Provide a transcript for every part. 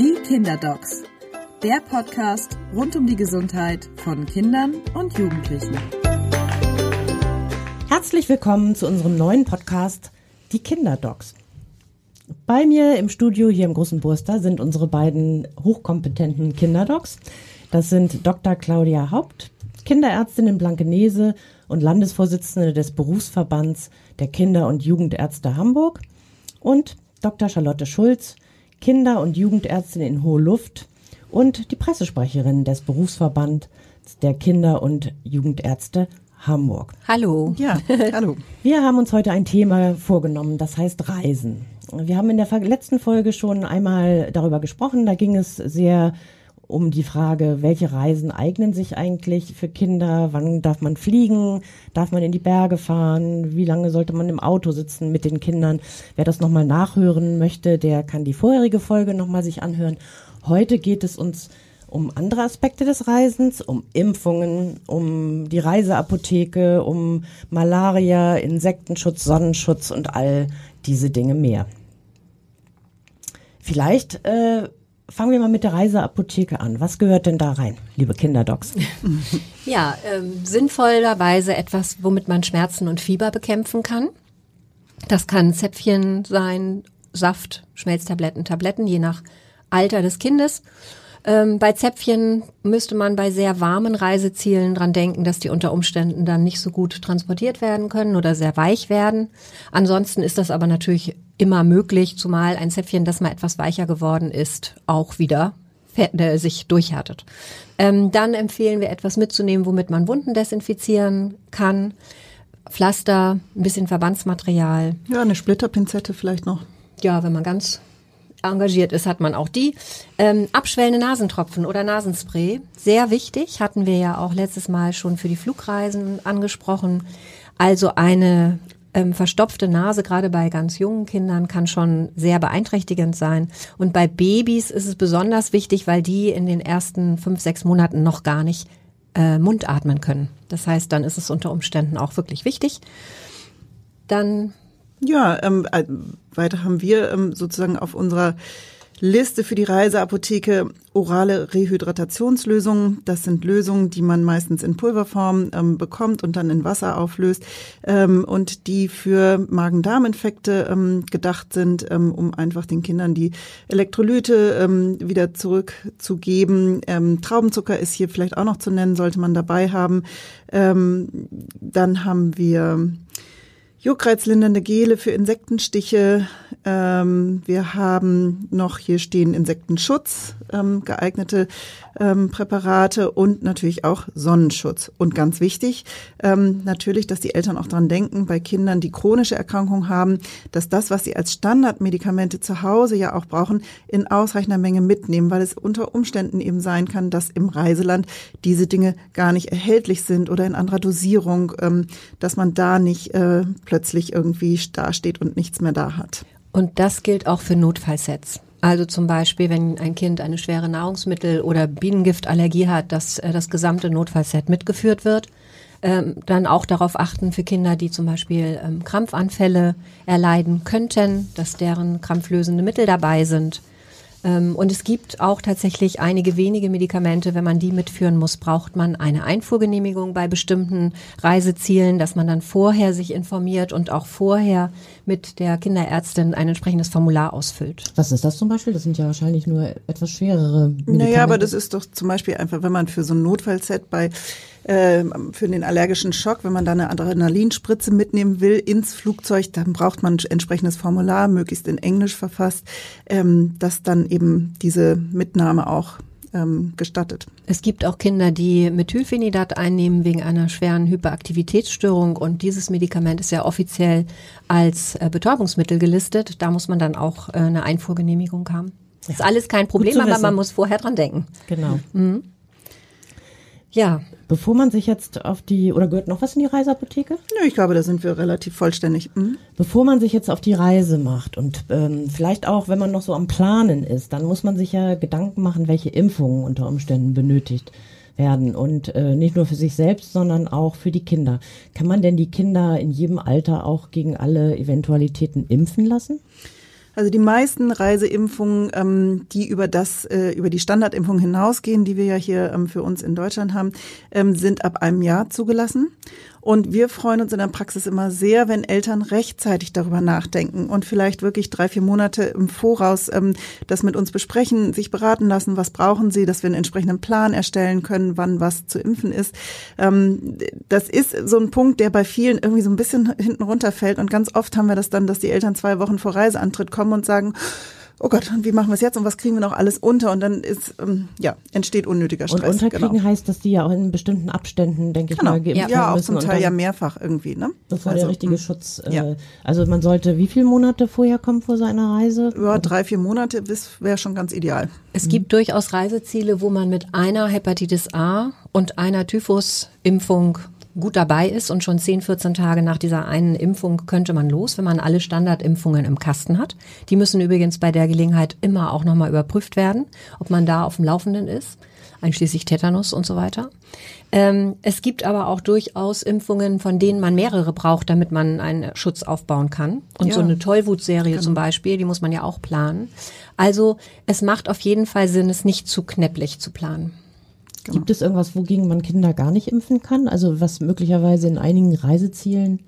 Die Kinderdocs, der Podcast rund um die Gesundheit von Kindern und Jugendlichen. Herzlich willkommen zu unserem neuen Podcast Die Kinderdocs. Bei mir im Studio hier im Großen Burster sind unsere beiden hochkompetenten Kinderdocs. Das sind Dr. Claudia Haupt, Kinderärztin in Blankenese und Landesvorsitzende des Berufsverbands der Kinder- und Jugendärzte Hamburg und Dr. Charlotte Schulz, Kinder- und Jugendärztin in Hohe Luft und die Pressesprecherin des Berufsverbands der Kinder- und Jugendärzte Hamburg. Hallo. Ja, hallo. Wir haben uns heute ein Thema vorgenommen, das heißt Reisen. Wir haben in der letzten Folge schon einmal darüber gesprochen. Da ging es sehr um die Frage, welche Reisen eignen sich eigentlich für Kinder? Wann darf man fliegen? Darf man in die Berge fahren? Wie lange sollte man im Auto sitzen mit den Kindern? Wer das nochmal nachhören möchte, der kann die vorherige Folge nochmal sich anhören. Heute geht es uns um andere Aspekte des Reisens, um Impfungen, um die Reiseapotheke, um Malaria, Insektenschutz, Sonnenschutz und all diese Dinge mehr. Vielleicht äh, fangen wir mal mit der Reiseapotheke an. Was gehört denn da rein, liebe Kinderdocs? Ja, ähm, sinnvollerweise etwas, womit man Schmerzen und Fieber bekämpfen kann. Das kann Zäpfchen sein, Saft, Schmelztabletten, Tabletten, je nach Alter des Kindes. Ähm, bei Zäpfchen müsste man bei sehr warmen Reisezielen dran denken, dass die unter Umständen dann nicht so gut transportiert werden können oder sehr weich werden. Ansonsten ist das aber natürlich immer möglich, zumal ein Zäpfchen, das mal etwas weicher geworden ist, auch wieder äh, sich durchhärtet. Ähm, dann empfehlen wir etwas mitzunehmen, womit man Wunden desinfizieren kann. Pflaster, ein bisschen Verbandsmaterial. Ja, eine Splitterpinzette vielleicht noch. Ja, wenn man ganz engagiert ist, hat man auch die. Ähm, abschwellende Nasentropfen oder Nasenspray, sehr wichtig, hatten wir ja auch letztes Mal schon für die Flugreisen angesprochen. Also eine ähm, verstopfte Nase, gerade bei ganz jungen Kindern, kann schon sehr beeinträchtigend sein. Und bei Babys ist es besonders wichtig, weil die in den ersten fünf, sechs Monaten noch gar nicht äh, Mund atmen können. Das heißt, dann ist es unter Umständen auch wirklich wichtig. Dann ja, ähm, äh, weiter haben wir ähm, sozusagen auf unserer Liste für die Reiseapotheke orale Rehydratationslösungen. Das sind Lösungen, die man meistens in Pulverform ähm, bekommt und dann in Wasser auflöst ähm, und die für Magen-Darm-Infekte ähm, gedacht sind, ähm, um einfach den Kindern die Elektrolyte ähm, wieder zurückzugeben. Ähm, Traubenzucker ist hier vielleicht auch noch zu nennen, sollte man dabei haben. Dann haben wir Juckreizlindernde Gele für Insektenstiche. Ähm, wir haben noch hier stehen Insektenschutz, ähm, geeignete ähm, Präparate und natürlich auch Sonnenschutz. Und ganz wichtig, ähm, natürlich, dass die Eltern auch dran denken, bei Kindern, die chronische Erkrankungen haben, dass das, was sie als Standardmedikamente zu Hause ja auch brauchen, in ausreichender Menge mitnehmen, weil es unter Umständen eben sein kann, dass im Reiseland diese Dinge gar nicht erhältlich sind oder in anderer Dosierung, ähm, dass man da nicht äh, plötzlich irgendwie dasteht und nichts mehr da hat. Und das gilt auch für Notfallsets. Also zum Beispiel, wenn ein Kind eine schwere Nahrungsmittel- oder Bienengiftallergie hat, dass äh, das gesamte Notfallset mitgeführt wird. Ähm, dann auch darauf achten für Kinder, die zum Beispiel ähm, Krampfanfälle erleiden könnten, dass deren krampflösende Mittel dabei sind. Ähm, und es gibt auch tatsächlich einige wenige Medikamente, wenn man die mitführen muss, braucht man eine Einfuhrgenehmigung bei bestimmten Reisezielen, dass man dann vorher sich informiert und auch vorher mit der Kinderärztin ein entsprechendes Formular ausfüllt. Was ist das zum Beispiel? Das sind ja wahrscheinlich nur etwas schwerere Medikamente. Naja, aber das ist doch zum Beispiel einfach, wenn man für so ein Notfallset bei äh, für den allergischen Schock, wenn man da eine Adrenalinspritze mitnehmen will ins Flugzeug, dann braucht man ein entsprechendes Formular, möglichst in Englisch verfasst, ähm, das dann eben diese Mitnahme auch ähm, gestattet. Es gibt auch Kinder, die Methylphenidat einnehmen wegen einer schweren Hyperaktivitätsstörung und dieses Medikament ist ja offiziell als äh, Betäubungsmittel gelistet. Da muss man dann auch äh, eine Einfuhrgenehmigung haben. Das ist alles kein Problem, aber man muss vorher dran denken. Genau. Mhm. Ja. Bevor man sich jetzt auf die, oder gehört noch was in die Reiseapotheke? Ja, ich glaube, da sind wir relativ vollständig. Mhm. Bevor man sich jetzt auf die Reise macht und ähm, vielleicht auch, wenn man noch so am Planen ist, dann muss man sich ja Gedanken machen, welche Impfungen unter Umständen benötigt werden und äh, nicht nur für sich selbst, sondern auch für die Kinder. Kann man denn die Kinder in jedem Alter auch gegen alle Eventualitäten impfen lassen? Also die meisten Reiseimpfungen, ähm, die über das, äh, über die Standardimpfung hinausgehen, die wir ja hier ähm, für uns in Deutschland haben, ähm, sind ab einem Jahr zugelassen. Und wir freuen uns in der Praxis immer sehr, wenn Eltern rechtzeitig darüber nachdenken und vielleicht wirklich drei, vier Monate im Voraus ähm, das mit uns besprechen, sich beraten lassen, was brauchen sie, dass wir einen entsprechenden Plan erstellen können, wann was zu impfen ist. Ähm, das ist so ein Punkt, der bei vielen irgendwie so ein bisschen hinten runterfällt. Und ganz oft haben wir das dann, dass die Eltern zwei Wochen vor Reiseantritt kommen und sagen, oh Gott, wie machen wir es jetzt und was kriegen wir noch alles unter? Und dann ist, ähm, ja, entsteht unnötiger Stress. Und unterkriegen genau. heißt, dass die ja auch in bestimmten Abständen, denke genau. ich mal, geimpft ja. ja, auch zum Teil ja mehrfach irgendwie, ne? Bevor also, der richtige mh. Schutz, äh, ja. also man sollte wie viele Monate vorher kommen vor seiner Reise? Ja, drei, vier Monate wäre schon ganz ideal. Es mhm. gibt durchaus Reiseziele, wo man mit einer Hepatitis A und einer Typhus-Impfung gut dabei ist und schon 10, 14 Tage nach dieser einen Impfung könnte man los, wenn man alle Standardimpfungen im Kasten hat. Die müssen übrigens bei der Gelegenheit immer auch nochmal überprüft werden, ob man da auf dem Laufenden ist, einschließlich Tetanus und so weiter. Ähm, es gibt aber auch durchaus Impfungen, von denen man mehrere braucht, damit man einen Schutz aufbauen kann. Und ja. so eine Tollwutserie genau. zum Beispiel, die muss man ja auch planen. Also es macht auf jeden Fall Sinn, es nicht zu knäpplich zu planen. Genau. Gibt es irgendwas, wogegen man Kinder gar nicht impfen kann? Also was möglicherweise in einigen Reisezielen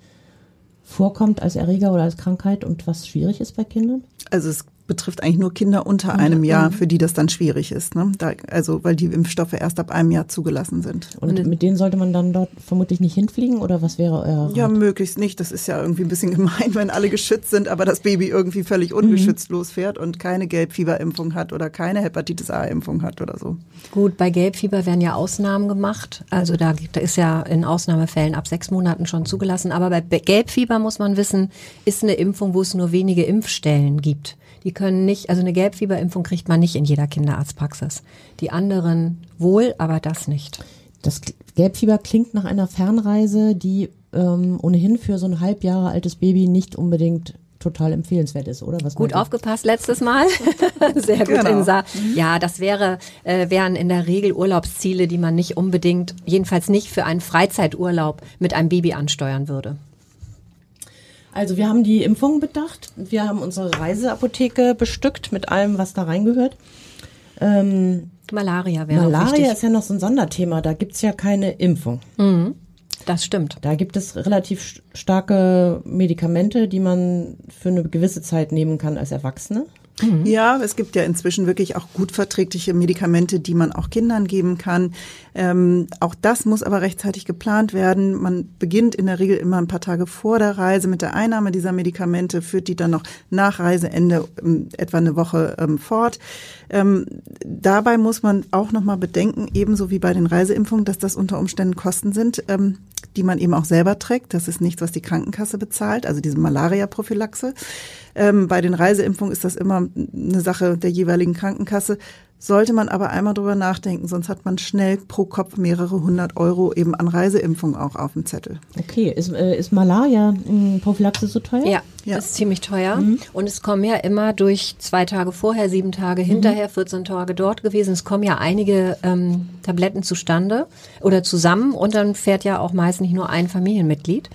vorkommt als Erreger oder als Krankheit und was schwierig ist bei Kindern? Also es betrifft eigentlich nur Kinder unter einem Jahr, für die das dann schwierig ist. Ne? Da, also weil die Impfstoffe erst ab einem Jahr zugelassen sind. Und mit denen sollte man dann dort vermutlich nicht hinfliegen oder was wäre euer Rat? Ja, möglichst nicht. Das ist ja irgendwie ein bisschen gemein, wenn alle geschützt sind, aber das Baby irgendwie völlig ungeschützt mhm. losfährt und keine Gelbfieberimpfung hat oder keine Hepatitis A-Impfung hat oder so. Gut, bei Gelbfieber werden ja Ausnahmen gemacht. Also da, da ist ja in Ausnahmefällen ab sechs Monaten schon zugelassen. Aber bei Gelbfieber muss man wissen, ist eine Impfung, wo es nur wenige Impfstellen gibt. Die können nicht, also eine Gelbfieberimpfung kriegt man nicht in jeder Kinderarztpraxis. Die anderen wohl, aber das nicht. Das Gelbfieber klingt nach einer Fernreise, die ähm, ohnehin für so ein halb Jahre altes Baby nicht unbedingt total empfehlenswert ist, oder? Was gut aufgepasst letztes Mal. Sehr gut, genau. Insa. Ja, das wäre, äh, wären in der Regel Urlaubsziele, die man nicht unbedingt, jedenfalls nicht für einen Freizeiturlaub mit einem Baby ansteuern würde. Also wir haben die Impfungen bedacht. Wir haben unsere Reiseapotheke bestückt mit allem, was da reingehört. Ähm, Malaria wäre Malaria ist ja noch so ein Sonderthema. Da gibt's ja keine Impfung. Mhm. Das stimmt. Da gibt es relativ starke Medikamente, die man für eine gewisse Zeit nehmen kann als Erwachsene. Mhm. Ja, es gibt ja inzwischen wirklich auch gut verträgliche Medikamente, die man auch Kindern geben kann. Ähm, auch das muss aber rechtzeitig geplant werden. Man beginnt in der Regel immer ein paar Tage vor der Reise mit der Einnahme dieser Medikamente, führt die dann noch nach Reiseende ähm, etwa eine Woche ähm, fort. Ähm, dabei muss man auch noch mal bedenken, ebenso wie bei den Reiseimpfungen, dass das unter Umständen Kosten sind, ähm, die man eben auch selber trägt. Das ist nichts, was die Krankenkasse bezahlt, also diese Malaria-Prophylaxe. Ähm, bei den Reiseimpfungen ist das immer eine Sache der jeweiligen Krankenkasse. Sollte man aber einmal drüber nachdenken, sonst hat man schnell pro Kopf mehrere hundert Euro eben an Reiseimpfung auch auf dem Zettel. Okay, ist, äh, ist Malaria Prophylaxe so teuer? Ja, ja. ist ziemlich teuer. Mhm. Und es kommen ja immer durch zwei Tage vorher, sieben Tage mhm. hinterher, 14 Tage dort gewesen. Es kommen ja einige ähm, Tabletten zustande oder zusammen und dann fährt ja auch meist nicht nur ein Familienmitglied.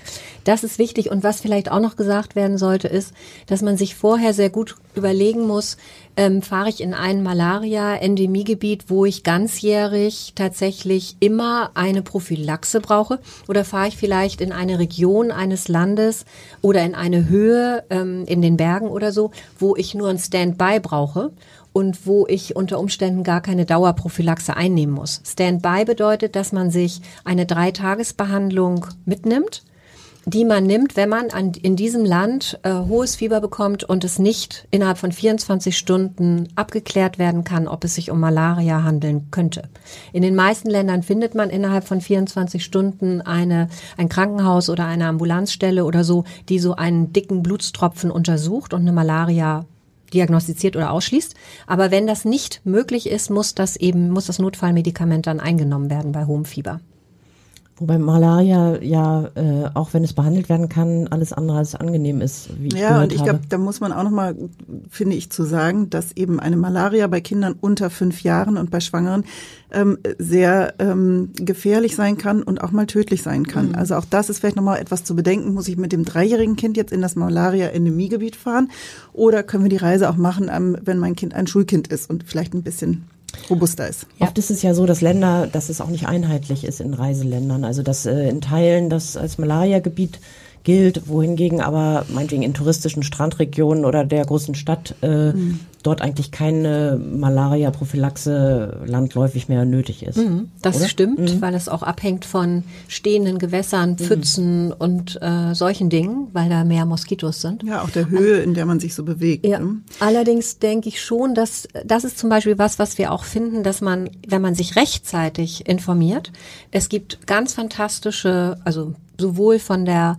Das ist wichtig. Und was vielleicht auch noch gesagt werden sollte, ist, dass man sich vorher sehr gut überlegen muss, ähm, fahre ich in ein Malaria-Endemiegebiet, wo ich ganzjährig tatsächlich immer eine Prophylaxe brauche? Oder fahre ich vielleicht in eine Region eines Landes oder in eine Höhe ähm, in den Bergen oder so, wo ich nur ein Standby brauche? und wo ich unter Umständen gar keine Dauerprophylaxe einnehmen muss. Standby bedeutet, dass man sich eine Dreitagesbehandlung mitnimmt die man nimmt, wenn man an, in diesem Land äh, hohes Fieber bekommt und es nicht innerhalb von 24 Stunden abgeklärt werden kann, ob es sich um Malaria handeln könnte. In den meisten Ländern findet man innerhalb von 24 Stunden eine, ein Krankenhaus oder eine Ambulanzstelle oder so, die so einen dicken Blutstropfen untersucht und eine Malaria diagnostiziert oder ausschließt. Aber wenn das nicht möglich ist, muss das eben, muss das Notfallmedikament dann eingenommen werden bei hohem Fieber. Wobei Malaria ja, äh, auch wenn es behandelt werden kann, alles andere als angenehm ist, wie ich Ja, und ich glaube, da muss man auch nochmal, finde ich, zu sagen, dass eben eine Malaria bei Kindern unter fünf Jahren und bei Schwangeren ähm, sehr ähm, gefährlich sein kann und auch mal tödlich sein kann. Also auch das ist vielleicht nochmal etwas zu bedenken. Muss ich mit dem dreijährigen Kind jetzt in das Malaria-Endemiegebiet fahren oder können wir die Reise auch machen, ähm, wenn mein Kind ein Schulkind ist und vielleicht ein bisschen robuster ist? Oft ist es ja so, dass Länder, dass es auch nicht einheitlich ist in Reiseländern. Also dass äh, in Teilen das als Malaria-Gebiet gilt, wohingegen aber meinetwegen in touristischen Strandregionen oder der großen Stadt äh, dort eigentlich keine Malaria-Prophylaxe landläufig mehr nötig ist. Das Oder? stimmt, weil es auch abhängt von stehenden Gewässern, Pfützen und äh, solchen Dingen, weil da mehr Moskitos sind. Ja, auch der Höhe, in der man sich so bewegt. Ja. ne? Allerdings denke ich schon, dass das ist zum Beispiel was, was wir auch finden, dass man, wenn man sich rechtzeitig informiert, es gibt ganz fantastische, also sowohl von der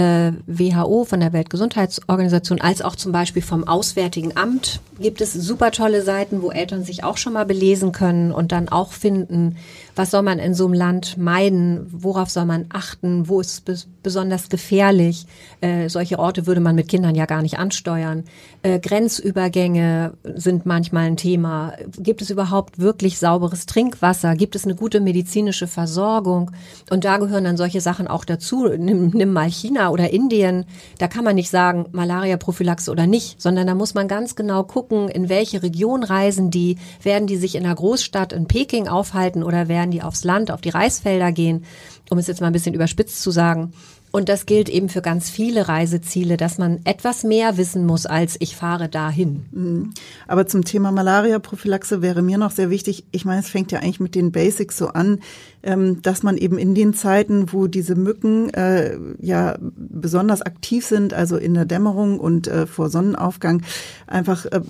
äh, WHO, von der Weltgesundheitsorganisation, als auch zum Beispiel vom Auswärtigen Amt gibt es super tolle Seiten, wo Eltern sich auch schon mal belesen können und dann auch finden, was soll man in so einem Land meiden, worauf soll man achten, wo ist es bes besonders gefährlich. Äh, solche Orte würde man mit Kindern ja gar nicht ansteuern. Äh, Grenzübergänge sind manchmal ein Thema. Gibt es überhaupt wirklich sauberes Trinkwasser? Gibt es eine gute medizinische Versorgung? Und da gehören dann solche Sachen auch dazu. Nimm, nimm mal China oder Indien. Da kann man nicht sagen, Malaria-Prophylaxe oder nicht, sondern da muss man ganz genau gucken, in welche Region reisen die. Werden die sich in einer Großstadt in Peking aufhalten oder werden die aufs Land, auf die Reisfelder gehen? Um es jetzt mal ein bisschen überspitzt zu sagen. Und das gilt eben für ganz viele Reiseziele, dass man etwas mehr wissen muss, als ich fahre dahin. Aber zum Thema Malaria-Prophylaxe wäre mir noch sehr wichtig, ich meine, es fängt ja eigentlich mit den Basics so an, ähm, dass man eben in den Zeiten, wo diese Mücken äh, ja besonders aktiv sind, also in der Dämmerung und äh, vor Sonnenaufgang, einfach äh,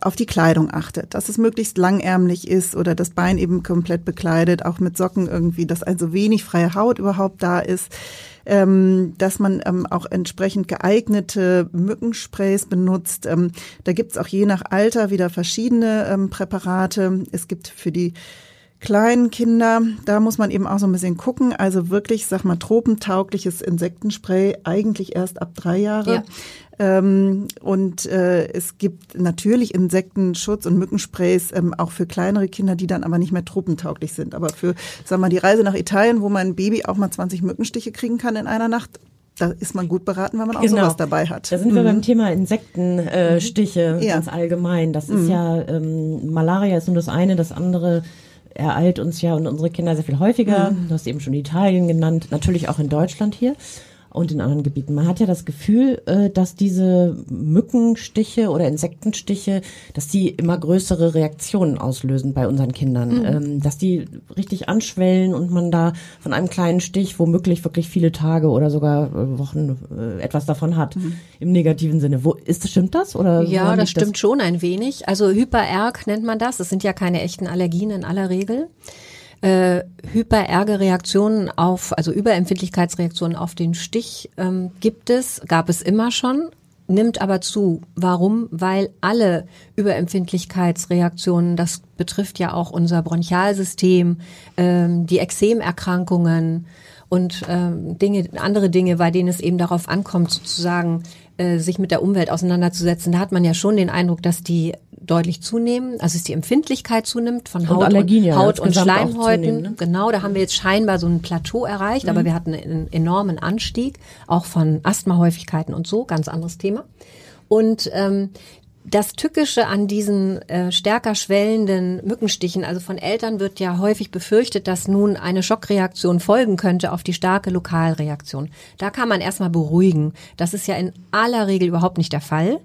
auf die Kleidung achtet, dass es möglichst langärmlich ist oder das Bein eben komplett bekleidet, auch mit Socken irgendwie, dass also wenig freie Haut überhaupt da ist, ähm, dass man ähm, auch entsprechend geeignete Mückensprays benutzt. Ähm, da gibt's auch je nach Alter wieder verschiedene ähm, Präparate. Es gibt für die kleinen Kinder, da muss man eben auch so ein bisschen gucken. Also wirklich, sag mal, tropentaugliches Insektenspray eigentlich erst ab drei Jahre. Ja. Ähm, und äh, es gibt natürlich Insektenschutz und Mückensprays ähm, auch für kleinere Kinder, die dann aber nicht mehr tropentauglich sind. Aber für, sag mal, die Reise nach Italien, wo mein Baby auch mal 20 Mückenstiche kriegen kann in einer Nacht, da ist man gut beraten, wenn man auch sowas dabei hat. Da sind wir beim Thema Insektenstiche äh, Ja. ganz allgemein. Das ist ja, ähm, Malaria ist nur das eine, das andere ereilt uns ja und unsere Kinder sehr viel häufiger. Du hast eben schon Italien genannt, natürlich auch in Deutschland hier und in anderen Gebieten. Man hat ja das Gefühl, äh, dass diese Mückenstiche oder Insektenstiche, dass die immer größere Reaktionen auslösen bei unseren Kindern, ähm, dass die richtig anschwellen und man da von einem kleinen Stich womöglich wirklich viele Tage oder sogar äh, Wochen äh, etwas davon hat im negativen Sinne. Wo ist stimmt das oder Ja, das stimmt schon ein wenig. Also Hypererg nennt man das. Das sind ja keine echten Allergien in aller Regel. Äh, hypererge Reaktionen auf, also Überempfindlichkeitsreaktionen auf den Stich ähm, gibt es, gab es immer schon, nimmt aber zu. Warum? Weil alle Überempfindlichkeitsreaktionen, das betrifft ja auch unser Bronchialsystem, ähm, die Exemerkrankungen und ähm, Dinge, andere Dinge, bei denen es eben darauf ankommt, sozusagen äh, sich mit der Umwelt auseinanderzusetzen. Da hat man ja schon den Eindruck, dass die deutlich zunehmen, also dass die Empfindlichkeit zunimmt von Und Haut Allergien ja Haut und Schleimhäuten. zunehmen, ne? Genau, da haben wir jetzt scheinbar so ein Plateau erreicht, aber wir hatten einen enormen Anstieg, auch von Asthmahäufigkeiten und so, ganz anderes Thema. Und ähm, das Tückische an diesen äh, stärker schwellenden Mückenstichen, also von Eltern wird ja häufig befürchtet, dass nun eine Schockreaktion folgen könnte auf die starke Lokalreaktion. Da kann man erstmal beruhigen. Das ist ja in aller Regel überhaupt nicht der Fall.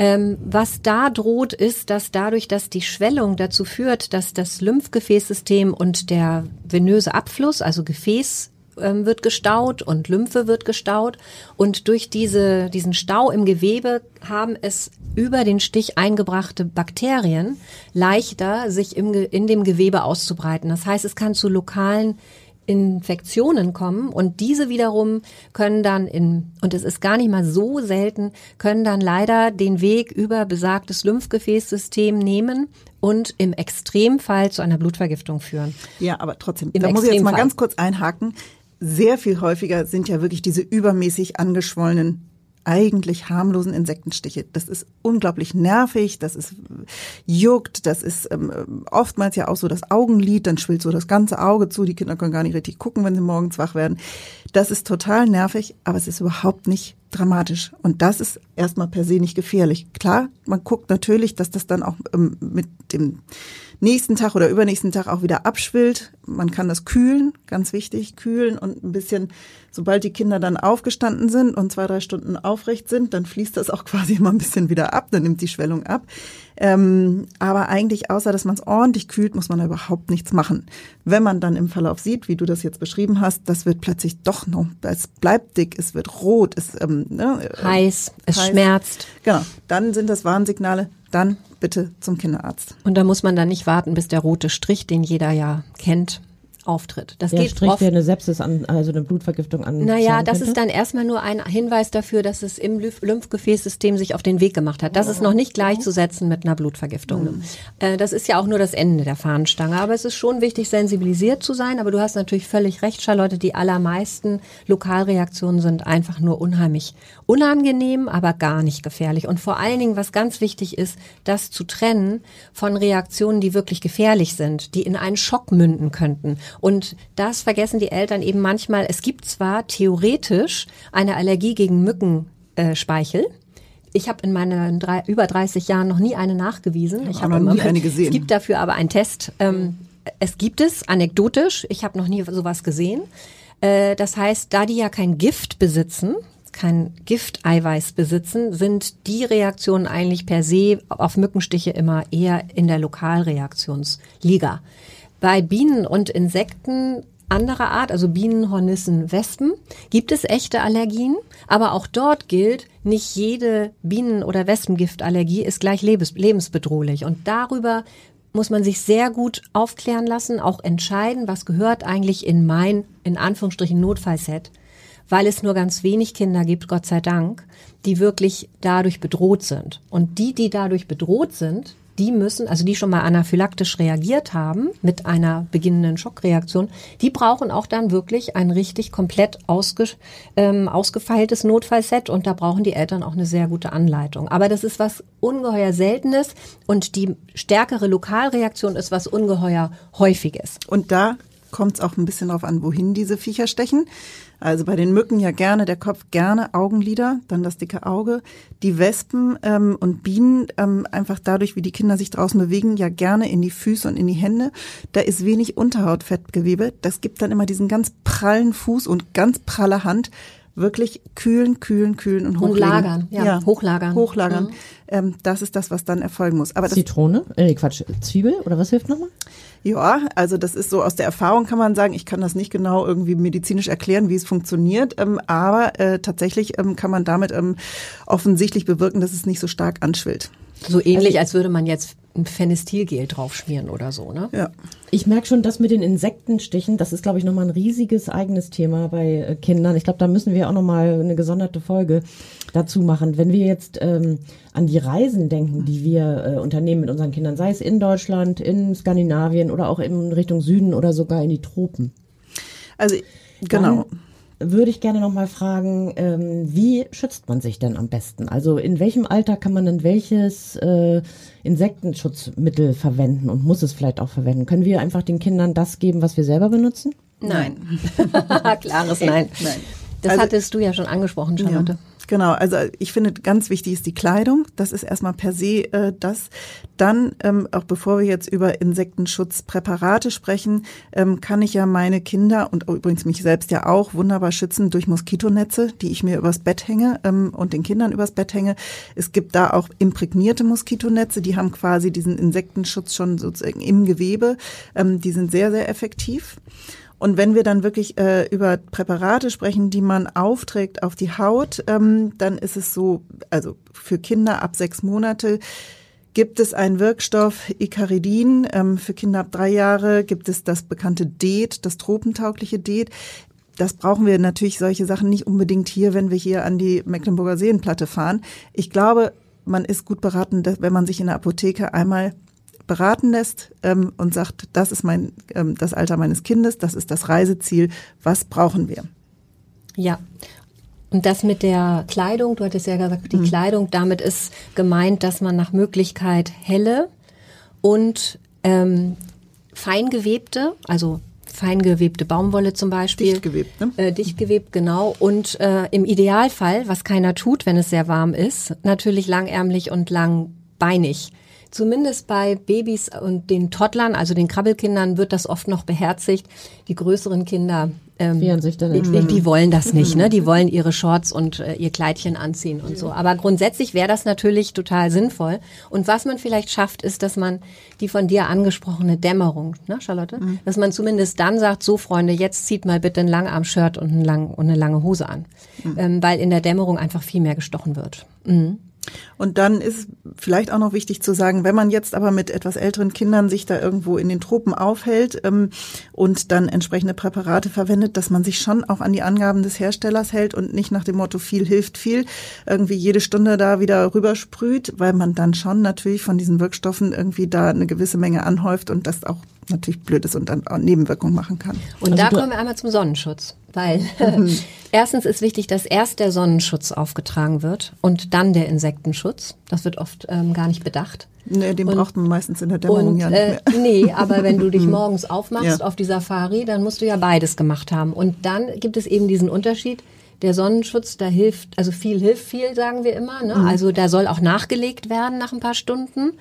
Ähm, was da droht, ist, dass dadurch, dass die Schwellung dazu führt, dass das Lymphgefäßsystem und der venöse Abfluss, also Gefäß, ähm, wird gestaut und Lymphe wird gestaut. Und durch diese, diesen Stau im Gewebe haben es über den Stich eingebrachte Bakterien leichter, sich im, in dem Gewebe auszubreiten. Das heißt, es kann zu lokalen Infektionen kommen und diese wiederum können dann in, und es ist gar nicht mal so selten, können dann leider den Weg über besagtes Lymphgefäßsystem nehmen und im Extremfall zu einer Blutvergiftung führen. Ja, aber trotzdem, Im da muss ich jetzt mal ganz kurz einhaken. Sehr viel häufiger sind ja wirklich diese übermäßig angeschwollenen eigentlich harmlosen Insektenstiche. Das ist unglaublich nervig, das ist juckt, das ist ähm, oftmals ja auch so das Augenlid, dann schwillt so das ganze Auge zu, die Kinder können gar nicht richtig gucken, wenn sie morgens wach werden. Das ist total nervig, aber es ist überhaupt nicht dramatisch. Und das ist erstmal per se nicht gefährlich. Klar, man guckt natürlich, dass das dann auch ähm, mit dem nächsten Tag oder übernächsten Tag auch wieder abschwillt. Man kann das kühlen, ganz wichtig, kühlen und ein bisschen, sobald die Kinder dann aufgestanden sind und zwei, drei Stunden aufrecht sind, dann fließt das auch quasi immer ein bisschen wieder ab, dann nimmt die Schwellung ab. Ähm, aber eigentlich, außer dass man es ordentlich kühlt, muss man da überhaupt nichts machen. Wenn man dann im Verlauf sieht, wie du das jetzt beschrieben hast, das wird plötzlich doch noch, es bleibt dick, es wird rot, es ähm, ne, äh, Heiß, es heiß. schmerzt. Genau, dann sind das Warnsignale, dann bitte zum Kinderarzt. Und da muss man dann nicht warten, bis der rote Strich, den jeder ja kennt, auftritt. Das Der geht Strich, oft eine Sepsis an, also eine Blutvergiftung an. Naja, das ist dann erstmal nur ein Hinweis dafür, dass es im Lymph Lymphgefäßsystem sich auf den Weg gemacht hat. Das ist noch nicht gleichzusetzen mit einer Blutvergiftung. Äh, das ist ja auch nur das Ende der Fahnenstange. Aber es ist schon wichtig, sensibilisiert zu sein. Aber du hast natürlich völlig recht, Charlotte. Die allermeisten Lokalreaktionen sind einfach nur unheimlich unangenehm, aber gar nicht gefährlich. Und vor allen Dingen, was ganz wichtig ist, das zu trennen von Reaktionen, die wirklich gefährlich sind, die in einen Schock münden könnten. Und das vergessen die Eltern eben manchmal. Es gibt zwar theoretisch eine Allergie gegen Mückenspeichel. Ich habe in meinen drei, über 30 Jahren noch nie eine nachgewiesen. Ich habe noch immer- nie eine gesehen. Es gibt dafür aber einen Test. Ähm, es gibt es anekdotisch. Ich habe noch nie sowas gesehen. Äh, das heißt, da die ja kein Gift besitzen, kein Gifteiweiß besitzen, sind die Reaktionen eigentlich per se auf Mückenstiche immer eher in der Lokalreaktionsliga. Bei Bienen und Insekten anderer Art, also Bienen, Hornissen, Wespen, gibt es echte Allergien, aber auch dort gilt, nicht jede Bienen- oder Wespengiftallergie ist gleich lebens lebensbedrohlich. Und darüber muss man sich sehr gut aufklären lassen, auch entscheiden, was gehört eigentlich in mein, in Anführungsstrichen, Notfallset weil es nur ganz wenig Kinder gibt, Gott sei Dank, die wirklich dadurch bedroht sind. Und die, die dadurch bedroht sind, die müssen, also die schon mal anaphylaktisch reagiert haben mit einer beginnenden Schockreaktion, die brauchen auch dann wirklich ein richtig komplett ausge, ähm, ausgefeiltes Notfallset und da brauchen die Eltern auch eine sehr gute Anleitung. Aber das ist was ungeheuer Seltenes und die stärkere Lokalreaktion ist was ungeheuer Häufiges. Und da kommt es auch ein bisschen drauf an, wohin diese Viecher stechen. Also bei den Mücken ja gerne der Kopf, gerne Augenlider, dann das dicke Auge. Die Wespen ähm, und Bienen ähm, einfach dadurch, wie die Kinder sich draußen bewegen, ja gerne in die Füße und in die Hände. Da ist wenig Unterhautfettgewebe. Das gibt dann immer diesen ganz prallen Fuß und ganz pralle Hand. Wirklich kühlen, kühlen, kühlen und hochlegen. lagern, ja, hochlagern. Hochlagern. Mhm. Ähm, das ist das, was dann erfolgen muss. Aber das Zitrone? Äh, nee, Quatsch, Zwiebel oder was hilft nochmal? Ja, also das ist so aus der Erfahrung kann man sagen, ich kann das nicht genau irgendwie medizinisch erklären, wie es funktioniert, ähm, aber äh, tatsächlich ähm, kann man damit ähm, offensichtlich bewirken, dass es nicht so stark anschwillt. So ähnlich, als würde man jetzt ein Phenestilgel draufschmieren oder so, ne? Ja. Ich merke schon, das mit den Insektenstichen, das ist, glaube ich, nochmal ein riesiges eigenes Thema bei äh, Kindern. Ich glaube, da müssen wir auch nochmal eine gesonderte Folge dazu machen. Wenn wir jetzt ähm, an die Reisen denken, die wir äh, unternehmen mit unseren Kindern, sei es in Deutschland, in Skandinavien oder auch in Richtung Süden oder sogar in die Tropen. Also genau. Dann würde ich gerne nochmal fragen, ähm, wie schützt man sich denn am besten? Also in welchem Alter kann man denn welches äh, Insektenschutzmittel verwenden und muss es vielleicht auch verwenden? Können wir einfach den Kindern das geben, was wir selber benutzen? Nein. Klares Nein. Nein. Das Also- hattest du ja schon angesprochen, Charlotte. Ja, genau, also ich finde ganz wichtig ist die Kleidung. Das ist erstmal per se äh, das. Dann, ähm, auch bevor wir jetzt über Insektenschutzpräparate sprechen, ähm, kann ich ja meine Kinder und übrigens mich selbst ja auch wunderbar schützen durch Moskitonetze, die ich mir übers Bett hänge ähm, und den Kindern übers Bett hänge. Es gibt da auch imprägnierte Moskitonetze, die haben quasi diesen Insektenschutz schon sozusagen im Gewebe. Ähm, die sind sehr, sehr effektiv. Und wenn wir dann wirklich äh, über Präparate sprechen, die man aufträgt auf die Haut, ähm, dann ist es so, also für Kinder ab sechs Monate Gibt es einen Wirkstoff Icaridin ähm, für Kinder ab drei Jahre? Gibt es das bekannte DEET, das tropentaugliche DEET? Das brauchen wir natürlich solche Sachen nicht unbedingt hier, wenn wir hier an die Mecklenburger Seenplatte fahren. Ich glaube, man ist gut beraten, wenn man sich in der Apotheke einmal beraten lässt ähm, und sagt, das ist mein ähm, das Alter meines Kindes, das ist das Reiseziel, was brauchen wir? Ja. Und das mit der Kleidung, du hattest ja gesagt, die mhm. Kleidung, damit ist gemeint, dass man nach Möglichkeit helle und ähm, feingewebte, also feingewebte Baumwolle zum Beispiel. Dicht gewebt, ne? Äh, dicht gewebt, genau. Und äh, im Idealfall, was keiner tut, wenn es sehr warm ist, natürlich langärmlich und langbeinig. Zumindest bei Babys und den Toddlern, also den Krabbelkindern, wird das oft noch beherzigt. Die größeren Kinder ähm, die, die wollen das nicht, ne? Die wollen ihre Shorts und äh, ihr Kleidchen anziehen und so. Aber grundsätzlich wäre das natürlich total sinnvoll. Und was man vielleicht schafft, ist, dass man die von dir angesprochene Dämmerung, ne, Charlotte, mhm. dass man zumindest dann sagt, so Freunde, jetzt zieht mal bitte ein Langarm-Shirt und, ein lang, und eine lange Hose an, mhm. ähm, weil in der Dämmerung einfach viel mehr gestochen wird. Mhm. Und dann ist vielleicht auch noch wichtig zu sagen, wenn man jetzt aber mit etwas älteren Kindern sich da irgendwo in den Tropen aufhält ähm, und dann entsprechende Präparate verwendet, dass man sich schon auch an die Angaben des Herstellers hält und nicht nach dem Motto viel hilft viel irgendwie jede Stunde da wieder rübersprüht, weil man dann schon natürlich von diesen Wirkstoffen irgendwie da eine gewisse Menge anhäuft und das auch natürlich blöd ist und dann auch Nebenwirkungen machen kann. Und also da kommen wir einmal zum Sonnenschutz, weil mhm. erstens ist wichtig, dass erst der Sonnenschutz aufgetragen wird und dann der Insektenschutz. Das wird oft ähm, gar nicht bedacht. Nee, den und, braucht man meistens in der Dämmerung und, ja nicht mehr. Äh, nee, aber wenn du dich mhm. morgens aufmachst ja. auf die Safari, dann musst du ja beides gemacht haben. Und dann gibt es eben diesen Unterschied, der Sonnenschutz, da hilft, also viel hilft viel, sagen wir immer. Ne? Mhm. Also da soll auch nachgelegt werden nach ein paar Stunden.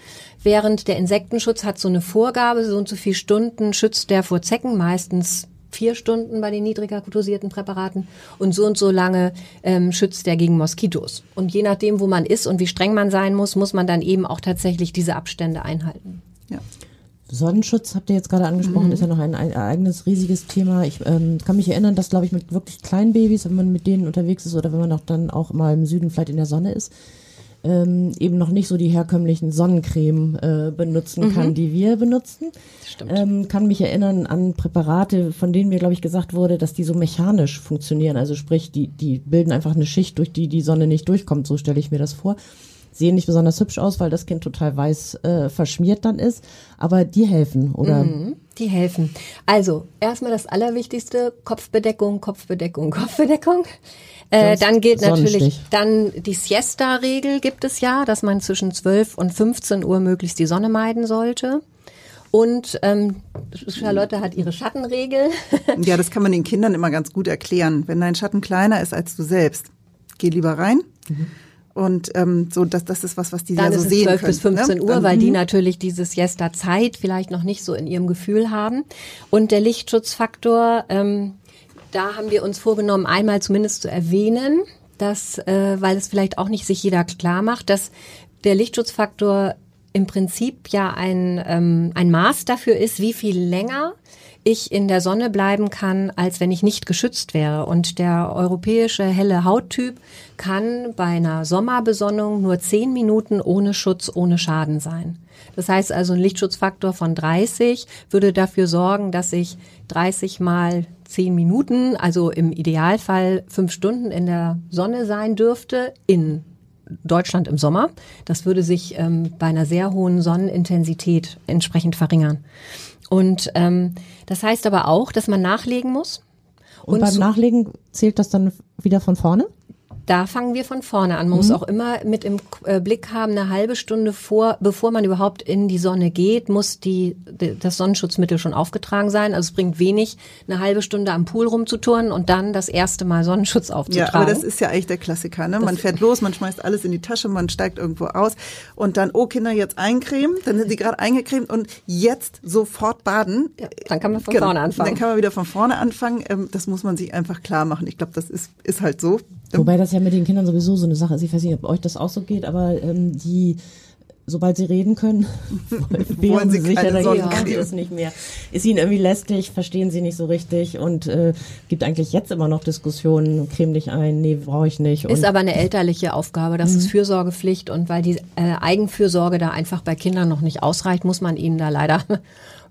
Während der Insektenschutz hat so eine Vorgabe, so und so viele Stunden schützt der vor Zecken, meistens vier Stunden bei den niedriger dosierten Präparaten und so und so lange ähm, schützt der gegen Moskitos. Und je nachdem, wo man ist und wie streng man sein muss, muss man dann eben auch tatsächlich diese Abstände einhalten. Ja. Sonnenschutz habt ihr jetzt gerade angesprochen, mhm. ist ja noch ein, ein, eigenes riesiges Thema. Ich ähm, kann mich erinnern, dass, glaube ich, mit wirklich kleinen Babys, wenn man mit denen unterwegs ist oder wenn man auch dann auch mal im Süden vielleicht in der Sonne ist, ähm, eben noch nicht so die herkömmlichen Sonnencreme äh, benutzen mhm. kann, die wir benutzen. Stimmt. Ähm, kann mich erinnern an Präparate, von denen mir, glaube ich, gesagt wurde, dass die so mechanisch funktionieren. Also sprich, die, die bilden einfach eine Schicht, durch die die Sonne nicht durchkommt. So stelle ich mir das vor sehen nicht besonders hübsch aus, weil das Kind total weiß äh, verschmiert dann ist. Aber die helfen, oder? Mhm, die helfen. Also, erstmal das Allerwichtigste, Kopfbedeckung, Kopfbedeckung, Kopfbedeckung. Äh, dann geht natürlich dann die Siesta-Regel gibt es ja, dass man zwischen 12 und 15 Uhr möglichst die Sonne meiden sollte. Und ähm, Charlotte hat ihre Schattenregel. Ja, das kann man den Kindern immer ganz gut erklären. Wenn dein Schatten kleiner ist als du selbst, geh lieber rein. Mhm. Und ähm, so, das, das ist was, was die Dann ja so sehen 12 können. bis 15 ne? Uhr, Dann, weil die mhm. natürlich diese Siesta-Zeit vielleicht noch nicht so in ihrem Gefühl haben. Und der Lichtschutzfaktor, ähm, da haben wir uns vorgenommen, einmal zumindest zu erwähnen, dass, äh, weil es vielleicht auch nicht sich jeder klar macht, dass der Lichtschutzfaktor im Prinzip ja ein, ähm, ein Maß dafür ist, wie viel länger ich in der Sonne bleiben kann, als wenn ich nicht geschützt wäre. Und der europäische helle Hauttyp kann bei einer Sommerbesonnung nur zehn Minuten ohne Schutz, ohne Schaden sein. Das heißt also, ein Lichtschutzfaktor von 30 würde dafür sorgen, dass ich 30 mal zehn Minuten, also im Idealfall fünf Stunden in der Sonne sein dürfte, in Deutschland im Sommer. Das würde sich ähm, bei einer sehr hohen Sonnenintensität entsprechend verringern. Und ähm, das heißt aber auch, dass man nachlegen muss. Und, und beim so Nachlegen zählt das dann wieder von vorne? Da fangen wir von vorne an. Man mhm. muss auch immer mit im äh, Blick haben, eine halbe Stunde vor, bevor man überhaupt in die Sonne geht, muss die, das Sonnenschutzmittel schon aufgetragen sein. Also es bringt wenig, eine halbe Stunde am Pool rumzuturnen und dann das erste Mal Sonnenschutz aufzutragen. Ja, aber das ist ja eigentlich der Klassiker. Ne? Man fährt los, man schmeißt alles in die Tasche, man steigt irgendwo aus und dann, oh Kinder, jetzt eincremen. Dann sind sie gerade eingecremt und jetzt sofort baden. Ja, dann kann man von genau. vorne anfangen. Dann kann man wieder von vorne anfangen. Ähm, das muss man sich einfach klar machen. Ich glaube, das ist, ist halt so. Wobei das ja mit den Kindern sowieso so eine Sache ist. Ich weiß nicht, ob euch das auch so geht, aber ähm, die sobald sie reden können, Wollen sie sich ja keine dagegen, das nicht mehr. Ist ihnen irgendwie lästig, verstehen sie nicht so richtig und äh, gibt eigentlich jetzt immer noch Diskussionen, creme dich ein, nee, brauche ich nicht. Und Ist aber eine elterliche Aufgabe, das Mhm. ist Fürsorgepflicht und weil die äh, Eigenfürsorge da einfach bei Kindern noch nicht ausreicht, muss man ihnen da leider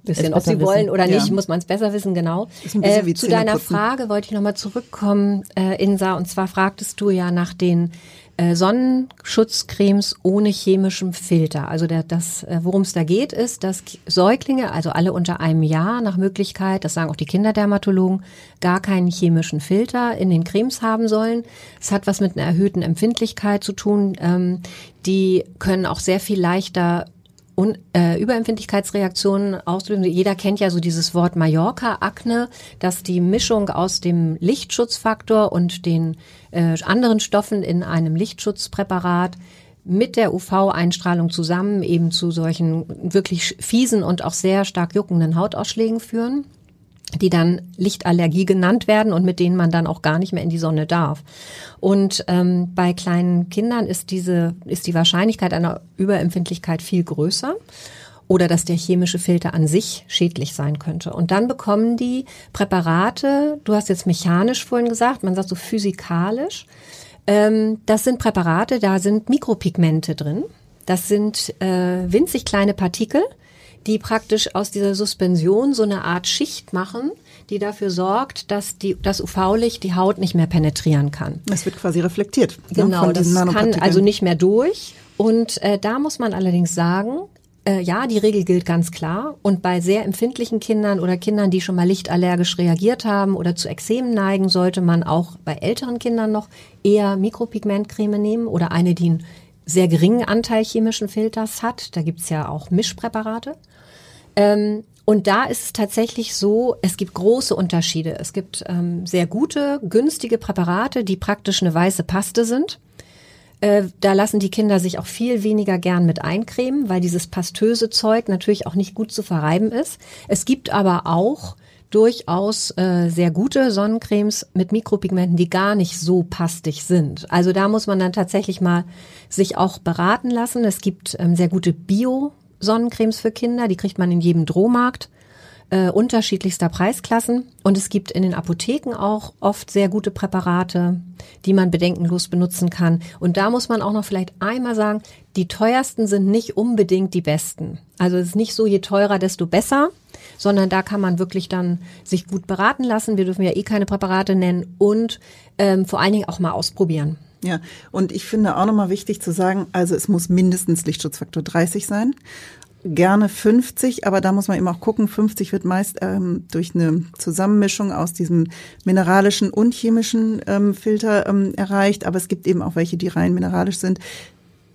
bisschen, ob sie wollen wissen. oder nicht, Ja. muss man es besser wissen, genau. Ist ein Äh, wie zu deiner. Frage wollte ich nochmal zurückkommen, äh, Insa, und zwar fragtest du ja nach den äh, Sonnenschutzcremes ohne chemischem Filter. Also der, das, äh, worum es da geht, ist, dass Säuglinge, also alle unter einem Jahr nach Möglichkeit, das sagen auch die Kinderdermatologen, gar keinen chemischen Filter in den Cremes haben sollen. Es hat was mit einer erhöhten Empfindlichkeit zu tun. Ähm, die können auch sehr viel leichter Un äh, Überempfindlichkeitsreaktionen auslösen. Jeder kennt ja so dieses Wort Mallorca-Akne, dass die Mischung aus dem Lichtschutzfaktor und den äh, anderen Stoffen in einem Lichtschutzpräparat mit der UV-Einstrahlung zusammen eben zu solchen wirklich fiesen und auch sehr stark juckenden Hautausschlägen führen die dann Lichtallergie genannt werden und mit denen man dann auch gar nicht mehr in die Sonne darf. Und ähm, bei kleinen Kindern ist diese ist die Wahrscheinlichkeit einer Überempfindlichkeit viel größer oder dass der chemische Filter an sich schädlich sein könnte. Und dann bekommen die Präparate, du hast jetzt mechanisch vorhin gesagt, man sagt so physikalisch, ähm, das sind Präparate, da sind Mikropigmente drin. Das sind äh, winzig kleine Partikel, die praktisch aus dieser Suspension so eine Art Schicht machen, die dafür sorgt, dass die, das UV-Licht die Haut nicht mehr penetrieren kann. Es wird quasi reflektiert ne, Genau, von das kann also nicht mehr durch. Und äh, da muss man allerdings sagen, äh, ja, die Regel gilt ganz klar. Und bei sehr empfindlichen Kindern oder Kindern, die schon mal lichtallergisch reagiert haben oder zu Ekzemen neigen, sollte man auch bei älteren Kindern noch eher Mikropigmentcreme nehmen oder eine, die einen sehr geringen Anteil chemischen Filters hat. Da gibt's ja auch Mischpräparate. Ähm, und da ist es tatsächlich so, es gibt große Unterschiede. Es gibt ähm, sehr gute, günstige Präparate, die praktisch eine weiße Paste sind. Äh, da lassen die Kinder sich auch viel weniger gern mit eincremen, weil dieses pastöse Zeug natürlich auch nicht gut zu verreiben ist. Es gibt aber auch durchaus äh, sehr gute Sonnencremes mit Mikropigmenten, die gar nicht so pastig sind. Also da muss man dann tatsächlich mal sich auch beraten lassen. Es gibt ähm, sehr gute Bio-Sonnencremes für Kinder, die kriegt man in jedem Drohmarkt äh, unterschiedlichster Preisklassen. Und es gibt in den Apotheken auch oft sehr gute Präparate, die man bedenkenlos benutzen kann. Und da muss man auch noch vielleicht einmal sagen, die teuersten sind nicht unbedingt die besten. Also es ist nicht so, je teurer, desto besser, sondern da kann man wirklich dann sich gut beraten lassen. Wir dürfen ja eh keine Präparate nennen und ähm, vor allen Dingen auch mal ausprobieren. Ja, und ich finde auch nochmal wichtig zu sagen, also es muss mindestens Lichtschutzfaktor 30 sein. Gerne 50, aber da muss man eben auch gucken, 50 wird meist ähm, durch eine Zusammenmischung aus diesem mineralischen und chemischen ähm, Filter ähm, erreicht, aber es gibt eben auch welche, die rein mineralisch sind.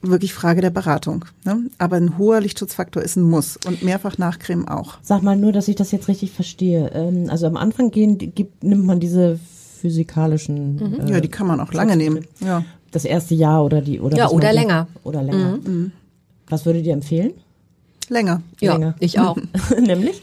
Wirklich Frage der Beratung. Ne? Aber ein hoher Lichtschutzfaktor ist ein Muss und mehrfach Nachcremen auch. Sag mal nur, dass ich das jetzt richtig verstehe. Ähm, also am Anfang gehen, gibt, nimmt man diese physikalischen. Äh, Ja, die kann man auch lange nehmen. Ja. Das erste Jahr oder die oder Ja, oder länger. Oder länger. Was würdet ihr empfehlen? Länger. Ja, Länger. ich auch. Nämlich?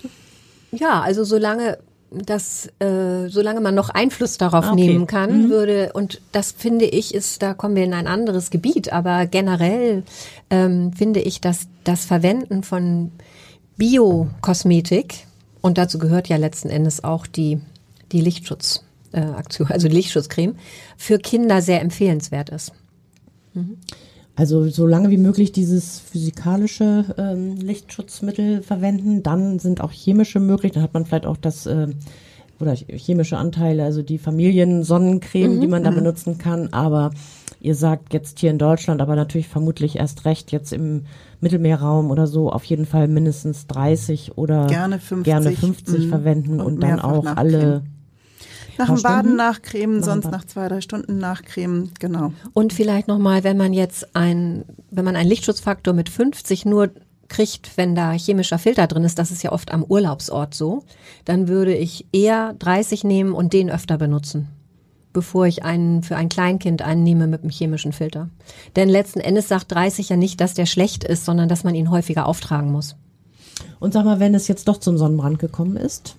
Ja, also solange das, äh, solange man noch Einfluss darauf Ah, okay. nehmen kann, würde und das finde ich ist, da kommen wir in ein anderes Gebiet, aber generell ähm, finde ich, dass das Verwenden von Biokosmetik und dazu gehört ja letzten Endes auch die die Lichtschutz äh, Aktion, also Lichtschutzcreme für Kinder sehr empfehlenswert ist. Also so lange wie möglich dieses physikalische ähm, Lichtschutzmittel verwenden. Dann sind auch chemische möglich. Dann hat man vielleicht auch das äh, oder chemische Anteile, also die Familiensonnencreme, die man da benutzen kann. Aber ihr sagt jetzt hier in Deutschland, aber natürlich vermutlich erst recht jetzt im Mittelmeerraum oder so, auf jeden Fall mindestens 30 oder Gerne 50, gerne 50 mm, verwenden und und, dann auch alle Nach dem Baden nachcremen, sonst Bad. nach zwei, drei Stunden nachcremen, genau. Und vielleicht nochmal, wenn man jetzt ein, wenn man einen Lichtschutzfaktor mit 50 nur kriegt, wenn da chemischer Filter drin ist, das ist ja oft am Urlaubsort so, dann würde ich eher 30 nehmen und den öfter benutzen, bevor ich einen für ein Kleinkind einen nehme mit einem chemischen Filter. Denn letzten Endes sagt 30 ja nicht, dass der schlecht ist, sondern dass man ihn häufiger auftragen muss. Und sag mal, wenn es jetzt doch zum Sonnenbrand gekommen ist,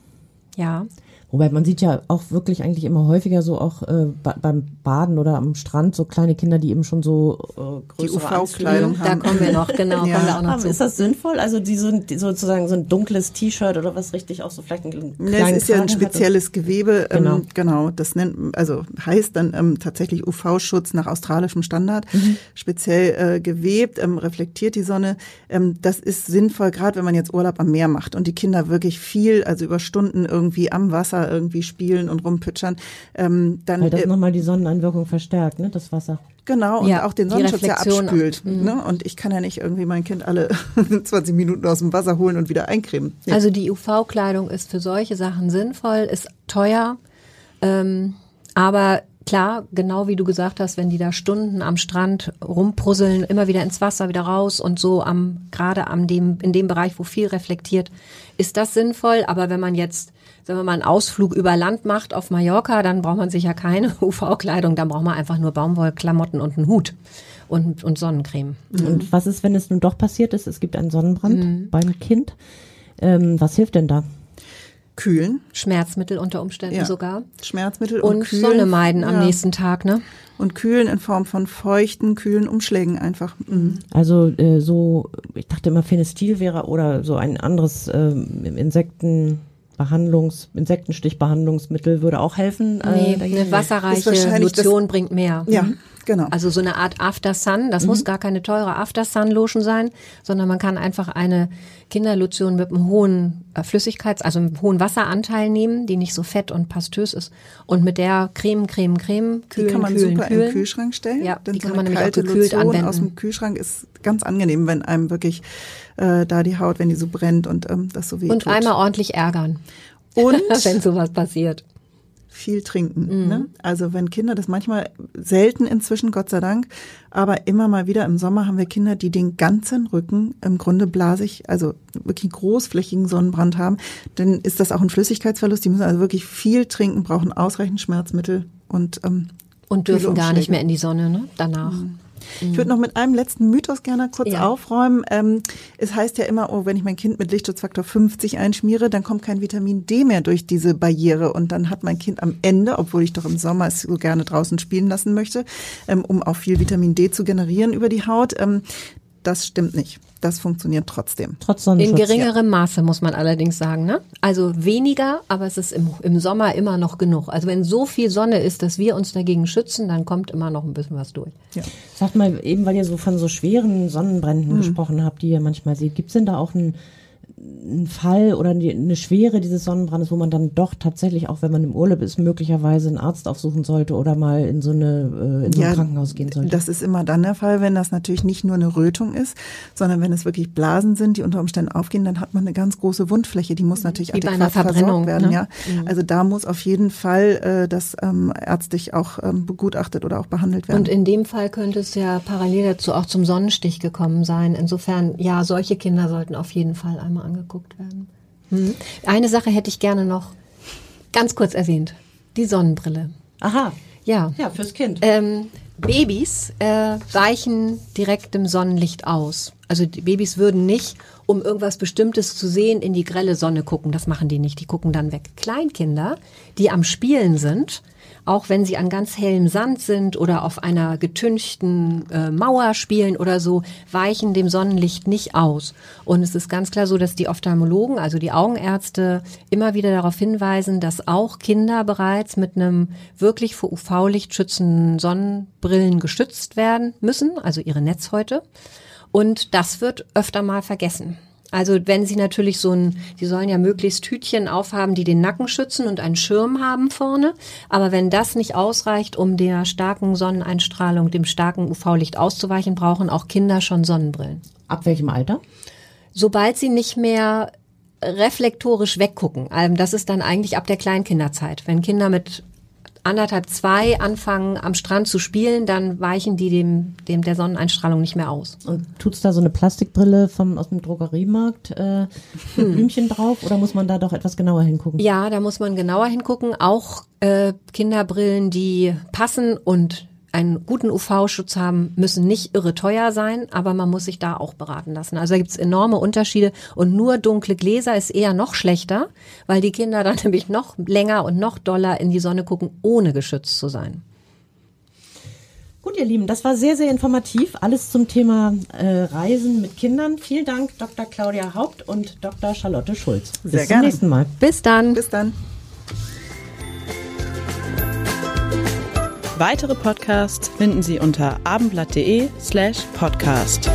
Ja. Wobei man sieht ja auch wirklich eigentlich immer häufiger so auch äh, beim Baden oder am Strand so kleine Kinder, die eben schon so äh, die UV-Kleidung haben. Da kommen wir noch, genau. ja. kommen wir auch noch zu. Ist das sinnvoll? Also die, so, die sozusagen so ein dunkles T-Shirt oder was richtig auch so vielleicht ein ne, Es ist ja ein spezielles Gewebe. Ähm, genau. genau, das nennt also heißt dann ähm, tatsächlich UV-Schutz nach australischem Standard, mhm. speziell äh, gewebt, ähm, reflektiert die Sonne. Ähm, das ist sinnvoll, gerade wenn man jetzt Urlaub am Meer macht und die Kinder wirklich viel, also über Stunden irgendwie am Wasser Wasser irgendwie spielen und rumpitschern. Ähm, dann, Weil das äh, nochmal die Sonneneinwirkung verstärkt, ne, das Wasser. Genau, und ja, auch den Sonnenschutz ja abspült. Mhm. Ne? Und ich kann ja nicht irgendwie mein Kind alle 20 Minuten aus dem Wasser holen und wieder eincremen. Ja. Also die UV-Kleidung ist für solche Sachen sinnvoll, ist teuer, ähm, aber klar, genau wie du gesagt hast, wenn die da Stunden am Strand rumprusseln, immer wieder ins Wasser, wieder raus und so am, gerade am dem, in dem Bereich, wo viel reflektiert, ist das sinnvoll. Aber wenn man jetzt wenn man mal einen Ausflug über Land macht auf Mallorca, dann braucht man sicher keine UV-Kleidung, dann braucht man einfach nur Baumwollklamotten und einen Hut und, und Sonnencreme. Mhm. Und was ist, wenn es nun doch passiert ist, es gibt einen Sonnenbrand mhm. beim Kind? Ähm, was hilft denn da? Kühlen. Schmerzmittel unter Umständen ja. sogar. Schmerzmittel und, und kühlen. Sonne meiden am ja. nächsten Tag, ne? Und kühlen in Form von feuchten, kühlen Umschlägen einfach. Mhm. Also äh, so, ich dachte immer Phenestil wäre oder so ein anderes äh, Insekten Behandlungs, Insektenstichbehandlungsmittel würde auch helfen. Äh, nee, eine wasserreiche Lotion bringt mehr. Ja, mhm. Genau. Also so eine Art After Sun. Das mhm. muss gar keine teure After Sun Lotion sein, sondern man kann einfach eine Kinderlotion mit einem hohen äh, Flüssigkeits-, also einem hohen Wasseranteil nehmen, die nicht so fett und pastös ist. Und mit der Creme, Creme, Creme kühlen, Die kann man kühlen, super kühlen. in den Kühlschrank stellen. Ja, Denn die so kann man nämlich auch gekühlt Lotion anwenden. aus dem Kühlschrank ist ganz angenehm, wenn einem wirklich äh, da die Haut, wenn die so brennt und ähm, das so weh Und tut. einmal ordentlich ärgern. Und wenn sowas passiert. Viel trinken. Mhm. Ne? Also wenn Kinder, das manchmal selten inzwischen, Gott sei Dank, aber immer mal wieder im Sommer haben wir Kinder, die den ganzen Rücken im Grunde blasig, also wirklich großflächigen Sonnenbrand haben, dann ist das auch ein Flüssigkeitsverlust. Die müssen also wirklich viel trinken, brauchen ausreichend Schmerzmittel und ähm, und dürfen gar nicht mehr in die Sonne, ne? Danach. Mhm. Ich würde noch mit einem letzten Mythos gerne kurz ja. aufräumen. Ähm, es heißt ja immer, oh, wenn ich mein Kind mit Lichtschutzfaktor 50 einschmiere, dann kommt kein Vitamin D mehr durch diese Barriere und dann hat mein Kind am Ende, obwohl ich doch im Sommer es so gerne draußen spielen lassen möchte, ähm, um auch viel Vitamin D zu generieren über die Haut, ähm, das stimmt nicht. Das funktioniert trotzdem. Trotz Sonnenschutz. In geringerem ja. Maße, muss man allerdings sagen. Ne? Also weniger, aber es ist im, im Sommer immer noch genug. Also wenn so viel Sonne ist, dass wir uns dagegen schützen, dann kommt immer noch ein bisschen was durch. Ja. Sagt mal, eben weil ihr so von so schweren Sonnenbränden mhm. gesprochen habt, die ihr manchmal seht, gibt es denn da auch ein ein Fall oder eine Schwere dieses Sonnenbrandes, wo man dann doch tatsächlich, auch wenn man im Urlaub ist, möglicherweise einen Arzt aufsuchen sollte oder mal in so, eine, äh, in so ein ja, Krankenhaus gehen sollte? Das ist immer dann der Fall, wenn das natürlich nicht nur eine Rötung ist, sondern wenn es wirklich Blasen sind, die unter Umständen aufgehen, dann hat man eine ganz große Wundfläche, die muss natürlich Wie adäquat versorgt werden. Ne? Ja. Mhm. Also da muss auf jeden Fall äh, das ähm, ärztlich auch ähm, begutachtet oder auch behandelt werden. Und in dem Fall könnte es ja parallel dazu auch zum Sonnenstich gekommen sein. Insofern, ja, solche Kinder sollten auf jeden Fall einmal angeguckt werden. Hm. Eine Sache hätte ich gerne noch ganz kurz erwähnt. Die Sonnenbrille. Aha. Ja. Ja, fürs Kind. Ähm, Babys äh, weichen direkt dem Sonnenlicht aus. Also die Babys würden nicht, um irgendwas Bestimmtes zu sehen, in die grelle Sonne gucken. Das machen die nicht. Die gucken dann weg. Kleinkinder, die am Spielen sind, auch wenn sie an ganz hellem Sand sind oder auf einer getünchten äh, Mauer spielen oder so, weichen dem Sonnenlicht nicht aus. Und es ist ganz klar so, dass die Ophthalmologen, also die Augenärzte, immer wieder darauf hinweisen, dass auch Kinder bereits mit einem wirklich vor UV-Licht schützenden Sonnenbrillen geschützt werden müssen, also ihre Netzhäute. Und das wird öfter mal vergessen. Also wenn Sie natürlich so ein, Sie sollen ja möglichst Tütchen aufhaben, die den Nacken schützen und einen Schirm haben vorne. Aber wenn das nicht ausreicht, um der starken Sonneneinstrahlung, dem starken UV-Licht auszuweichen, brauchen auch Kinder schon Sonnenbrillen. Ab welchem Alter? Sobald sie nicht mehr reflektorisch weggucken. Ähm, das ist dann eigentlich ab der Kleinkinderzeit. Wenn Kinder mit anderthalb, zwei anfangen am Strand zu spielen, dann weichen die dem, dem der Sonneneinstrahlung nicht mehr aus. Und tut's da so eine Plastikbrille vom, aus dem Drogeriemarkt äh, mit hm. Blümchen drauf oder muss man da doch etwas genauer hingucken? Ja, da muss man genauer hingucken. Auch äh, Kinderbrillen, die passen und einen guten UV-Schutz haben, müssen nicht irre teuer sein, aber man muss sich da auch beraten lassen. Also da gibt's enorme Unterschiede und nur dunkle Gläser ist eher noch schlechter, weil die Kinder dann nämlich noch länger und noch doller in die Sonne gucken, ohne geschützt zu sein. Gut, ihr Lieben, das war sehr, sehr informativ. Alles zum Thema äh, Reisen mit Kindern. Vielen Dank, Dr. Claudia Haupt und Dr. Charlotte Schulz. Sehr Bis gerne. zum nächsten Mal. Bis dann. Bis dann. Weitere Podcasts finden Sie unter abendblatt.de slash podcast.